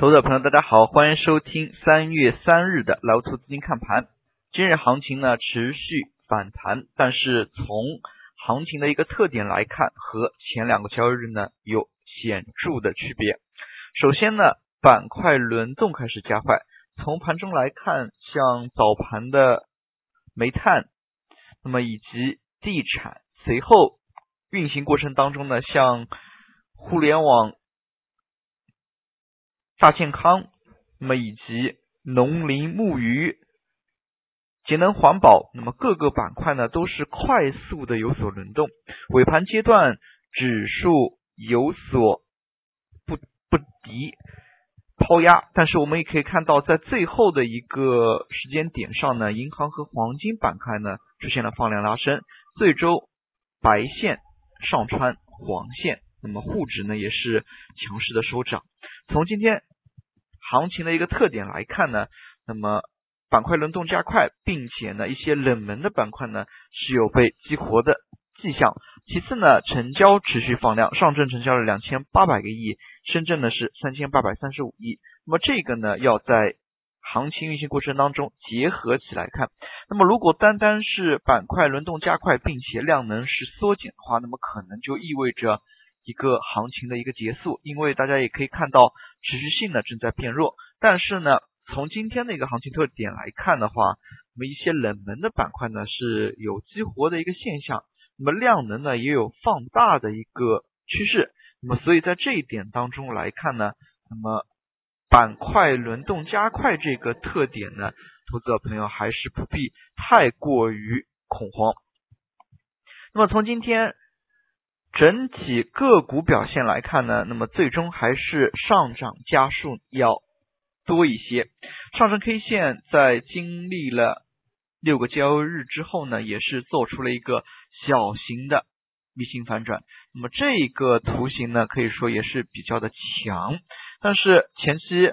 投资者朋友，大家好，欢迎收听三月三日的老图资金看盘。今日行情呢持续反弹，但是从行情的一个特点来看，和前两个交易日呢有显著的区别。首先呢，板块轮动开始加快。从盘中来看，像早盘的煤炭，那么以及地产，随后运行过程当中呢，像互联网。大健康，那么以及农林牧渔、节能环保，那么各个板块呢都是快速的有所轮动。尾盘阶段指数有所不不敌抛压，但是我们也可以看到，在最后的一个时间点上呢，银行和黄金板块呢出现了放量拉升，最终白线上穿黄线，那么沪指呢也是强势的收涨。从今天。行情的一个特点来看呢，那么板块轮动加快，并且呢一些冷门的板块呢是有被激活的迹象。其次呢，成交持续放量，上证成交了两千八百个亿，深圳呢是三千八百三十五亿。那么这个呢要在行情运行过程当中结合起来看。那么如果单单是板块轮动加快，并且量能是缩减的话，那么可能就意味着。一个行情的一个结束，因为大家也可以看到持续性呢正在变弱，但是呢，从今天的一个行情特点来看的话，那么一些冷门的板块呢是有激活的一个现象，那么量能呢也有放大的一个趋势，那么所以在这一点当中来看呢，那么板块轮动加快这个特点呢，投资者朋友还是不必太过于恐慌。那么从今天。整体个股表现来看呢，那么最终还是上涨家数要多一些。上证 K 线在经历了六个交易日之后呢，也是做出了一个小型的 V 型反转。那么这个图形呢，可以说也是比较的强。但是前期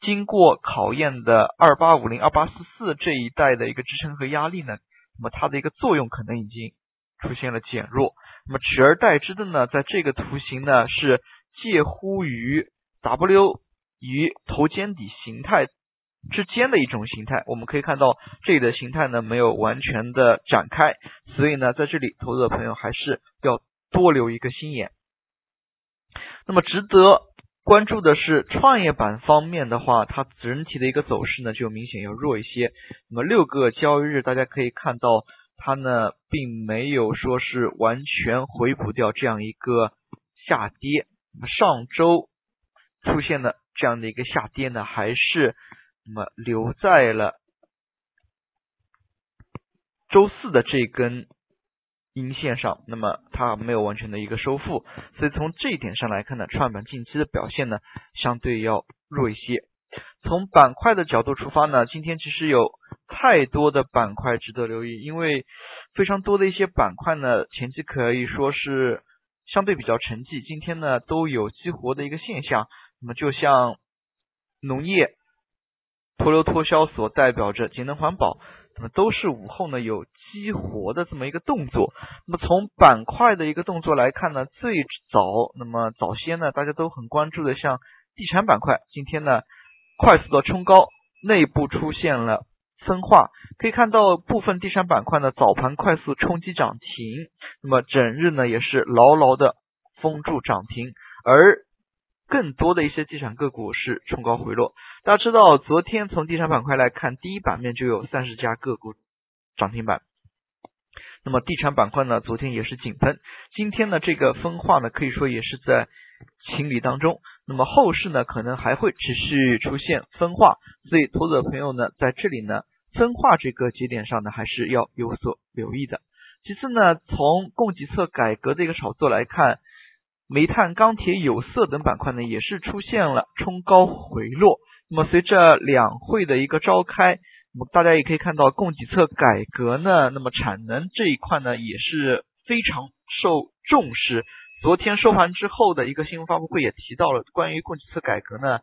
经过考验的二八五零、二八四四这一带的一个支撑和压力呢，那么它的一个作用可能已经出现了减弱。那么取而代之的呢，在这个图形呢是介乎于 W 与头肩底形态之间的一种形态。我们可以看到这里的形态呢没有完全的展开，所以呢在这里投资的朋友还是要多留一个心眼。那么值得关注的是创业板方面的话，它整体的一个走势呢就明显要弱一些。那么六个交易日大家可以看到。它呢，并没有说是完全回补掉这样一个下跌。上周出现的这样的一个下跌呢，还是那么留在了周四的这根阴线上。那么它没有完全的一个收复，所以从这一点上来看呢，创业板近期的表现呢，相对要弱一些。从板块的角度出发呢，今天其实有。太多的板块值得留意，因为非常多的一些板块呢，前期可以说是相对比较沉寂，今天呢都有激活的一个现象。那么就像农业脱硫脱硝所代表着节能环保，那么都是午后呢有激活的这么一个动作。那么从板块的一个动作来看呢，最早那么早些呢大家都很关注的像地产板块，今天呢快速的冲高，内部出现了。分化可以看到，部分地产板块呢早盘快速冲击涨停，那么整日呢也是牢牢的封住涨停，而更多的一些地产个股是冲高回落。大家知道，昨天从地产板块来看，第一版面就有三十家个股涨停板，那么地产板块呢昨天也是井喷，今天呢这个分化呢可以说也是在清理当中。那么后市呢可能还会持续出现分化，所以投资者朋友呢在这里呢。分化这个节点上呢，还是要有所留意的。其次呢，从供给侧改革的一个炒作来看，煤炭、钢铁、有色等板块呢，也是出现了冲高回落。那么随着两会的一个召开，那么大家也可以看到供给侧改革呢，那么产能这一块呢，也是非常受重视。昨天收盘之后的一个新闻发布会也提到了关于供给侧改革呢，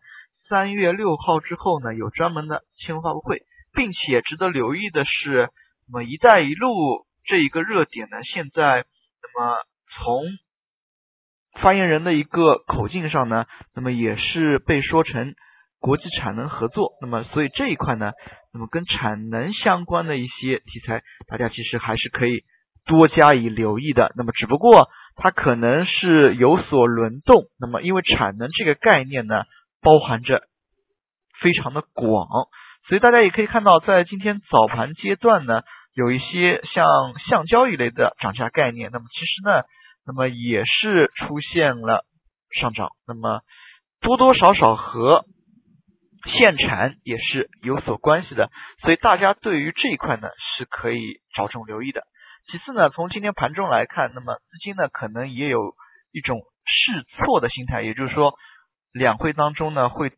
三月六号之后呢，有专门的新闻发布会。并且值得留意的是，那么“一带一路”这一个热点呢，现在那么从发言人的一个口径上呢，那么也是被说成国际产能合作。那么所以这一块呢，那么跟产能相关的一些题材，大家其实还是可以多加以留意的。那么只不过它可能是有所轮动。那么因为产能这个概念呢，包含着非常的广，所以大家也可以看到，在今天早盘阶段呢，有一些像橡胶一类的涨价概念。那么其实呢。那么也是出现了上涨，那么多多少少和限产也是有所关系的，所以大家对于这一块呢是可以着重留意的。其次呢，从今天盘中来看，那么资金呢可能也有一种试错的心态，也就是说，两会当中呢会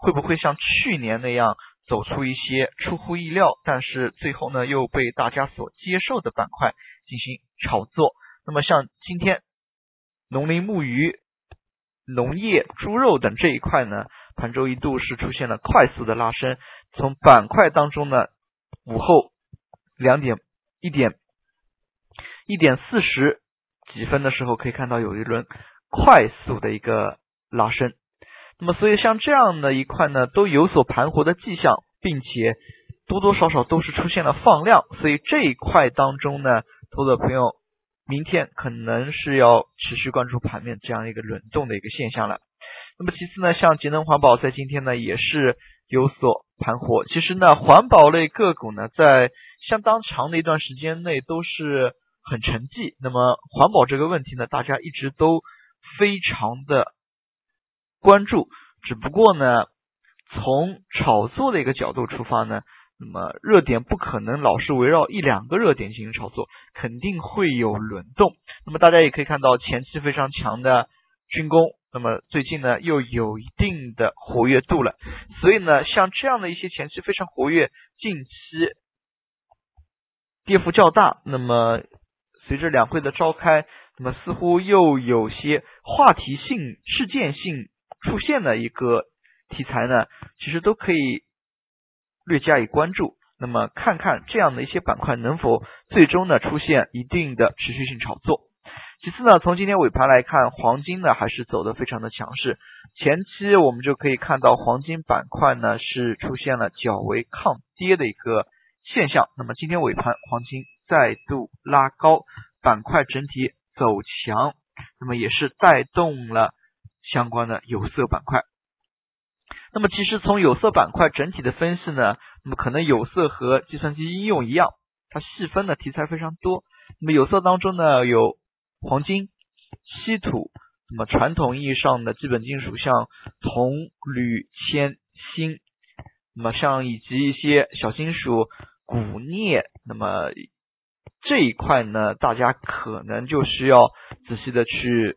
会不会像去年那样走出一些出乎意料，但是最后呢又被大家所接受的板块进行炒作。那么像今天农林牧渔、农业、猪肉等这一块呢，盘中一度是出现了快速的拉升。从板块当中呢，午后两点一点一点四十几分的时候，可以看到有一轮快速的一个拉升。那么所以像这样的一块呢，都有所盘活的迹象，并且多多少少都是出现了放量。所以这一块当中呢，投资朋友。明天可能是要持续关注盘面这样一个轮动的一个现象了。那么其次呢，像节能环保在今天呢也是有所盘活。其实呢，环保类个股呢在相当长的一段时间内都是很沉寂。那么环保这个问题呢，大家一直都非常的关注。只不过呢，从炒作的一个角度出发呢。那么热点不可能老是围绕一两个热点进行炒作，肯定会有轮动。那么大家也可以看到前期非常强的军工，那么最近呢又有一定的活跃度了。所以呢，像这样的一些前期非常活跃，近期跌幅较大，那么随着两会的召开，那么似乎又有些话题性、事件性出现的一个题材呢，其实都可以。略加以关注，那么看看这样的一些板块能否最终呢出现一定的持续性炒作。其次呢，从今天尾盘来看，黄金呢还是走的非常的强势。前期我们就可以看到黄金板块呢是出现了较为抗跌的一个现象。那么今天尾盘黄金再度拉高，板块整体走强，那么也是带动了相关的有色板块。那么其实从有色板块整体的分析呢，那么可能有色和计算机应用一样，它细分的题材非常多。那么有色当中呢，有黄金、稀土，那么传统意义上的基本金属像铜、铝、铅、锌，那么像以及一些小金属钴、镍，那么这一块呢，大家可能就需要仔细的去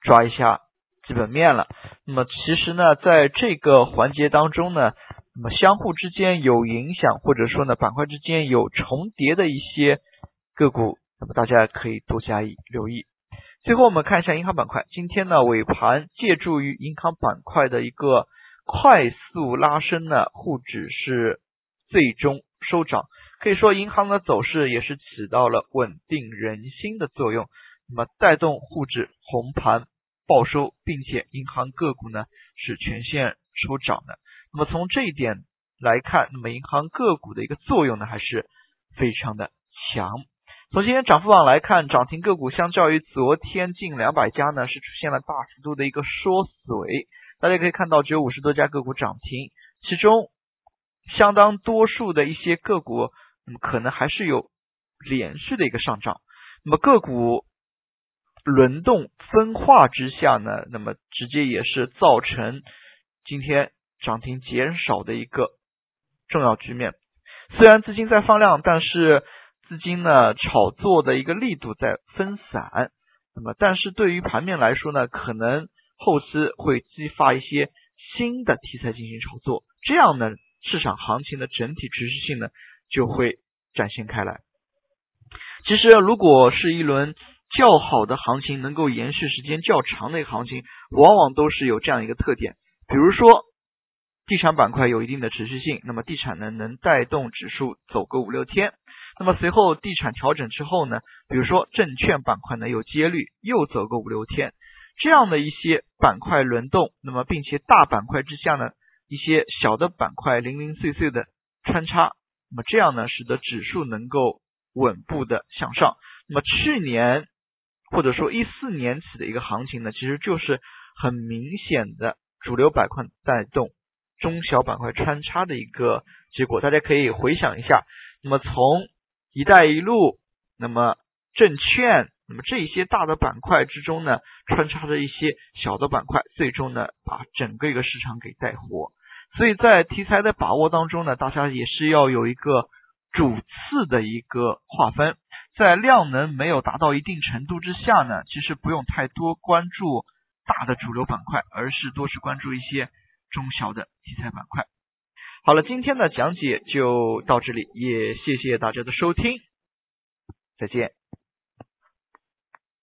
抓一下。基本面了，那么其实呢，在这个环节当中呢，那么相互之间有影响，或者说呢，板块之间有重叠的一些个股，那么大家可以多加以留意。最后我们看一下银行板块，今天呢尾盘借助于银行板块的一个快速拉升呢，沪指是最终收涨，可以说银行的走势也是起到了稳定人心的作用，那么带动沪指红盘。报收，并且银行个股呢是全线收涨的。那么从这一点来看，那么银行个股的一个作用呢还是非常的强。从今天涨幅榜来看，涨停个股相较于昨天近两百家呢是出现了大幅度的一个缩水。大家可以看到，只有五十多家个股涨停，其中相当多数的一些个股，可能还是有连续的一个上涨。那么个股。轮动分化之下呢，那么直接也是造成今天涨停减少的一个重要局面。虽然资金在放量，但是资金呢炒作的一个力度在分散。那么，但是对于盘面来说呢，可能后期会激发一些新的题材进行炒作，这样呢，市场行情的整体持续性呢就会展现开来。其实，如果是一轮。较好的行情能够延续时间较长的一个行情，往往都是有这样一个特点。比如说，地产板块有一定的持续性，那么地产呢能带动指数走个五六天。那么随后地产调整之后呢，比如说证券板块呢有接率又走个五六天。这样的一些板块轮动，那么并且大板块之下呢，一些小的板块零零碎碎的穿插，那么这样呢，使得指数能够稳步的向上。那么去年或者说一四年起的一个行情呢，其实就是很明显的主流板块带动中小板块穿插的一个结果。大家可以回想一下，那么从“一带一路”，那么证券。那么这一些大的板块之中呢，穿插着一些小的板块，最终呢把整个一个市场给带活。所以在题材的把握当中呢，大家也是要有一个主次的一个划分。在量能没有达到一定程度之下呢，其实不用太多关注大的主流板块，而是多去关注一些中小的题材板块。好了，今天的讲解就到这里，也谢谢大家的收听，再见。